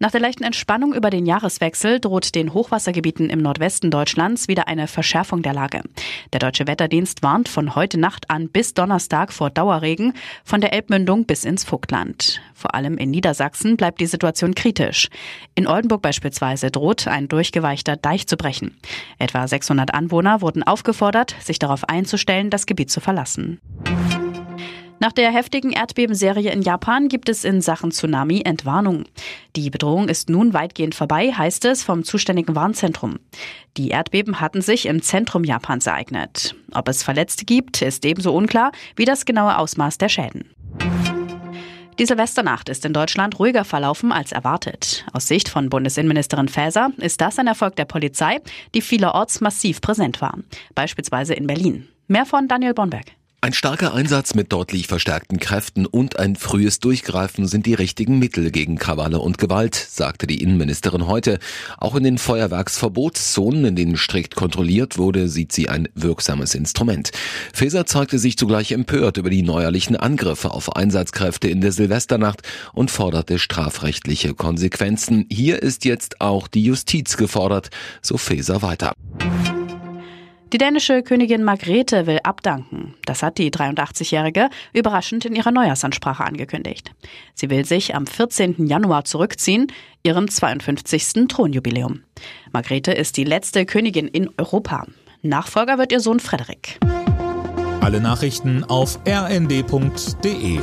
Nach der leichten Entspannung über den Jahreswechsel droht den Hochwassergebieten im Nordwesten Deutschlands wieder eine Verschärfung der Lage. Der Deutsche Wetterdienst warnt von heute Nacht an bis Donnerstag vor Dauerregen von der Elbmündung bis ins Vogtland. Vor allem in Niedersachsen bleibt die Situation kritisch. In Oldenburg beispielsweise droht ein durchgeweichter Deich zu brechen. Etwa 600 Anwohner wurden aufgefordert, sich darauf einzustellen, das Gebiet zu verlassen. Nach der heftigen Erdbebenserie in Japan gibt es in Sachen Tsunami Entwarnung. Die Bedrohung ist nun weitgehend vorbei, heißt es vom zuständigen Warnzentrum. Die Erdbeben hatten sich im Zentrum Japans ereignet. Ob es Verletzte gibt, ist ebenso unklar wie das genaue Ausmaß der Schäden. Die Silvesternacht ist in Deutschland ruhiger verlaufen als erwartet. Aus Sicht von Bundesinnenministerin Faeser ist das ein Erfolg der Polizei, die vielerorts massiv präsent war. Beispielsweise in Berlin. Mehr von Daniel Bonberg. Ein starker Einsatz mit deutlich verstärkten Kräften und ein frühes Durchgreifen sind die richtigen Mittel gegen Krawalle und Gewalt, sagte die Innenministerin heute. Auch in den Feuerwerksverbotszonen, in denen strikt kontrolliert wurde, sieht sie ein wirksames Instrument. Faeser zeigte sich zugleich empört über die neuerlichen Angriffe auf Einsatzkräfte in der Silvesternacht und forderte strafrechtliche Konsequenzen. Hier ist jetzt auch die Justiz gefordert, so Faeser weiter. Die dänische Königin Margrethe will abdanken. Das hat die 83-Jährige überraschend in ihrer Neujahrsansprache angekündigt. Sie will sich am 14. Januar zurückziehen, ihrem 52. Thronjubiläum. Margrethe ist die letzte Königin in Europa. Nachfolger wird ihr Sohn Frederik. Alle Nachrichten auf rnd.de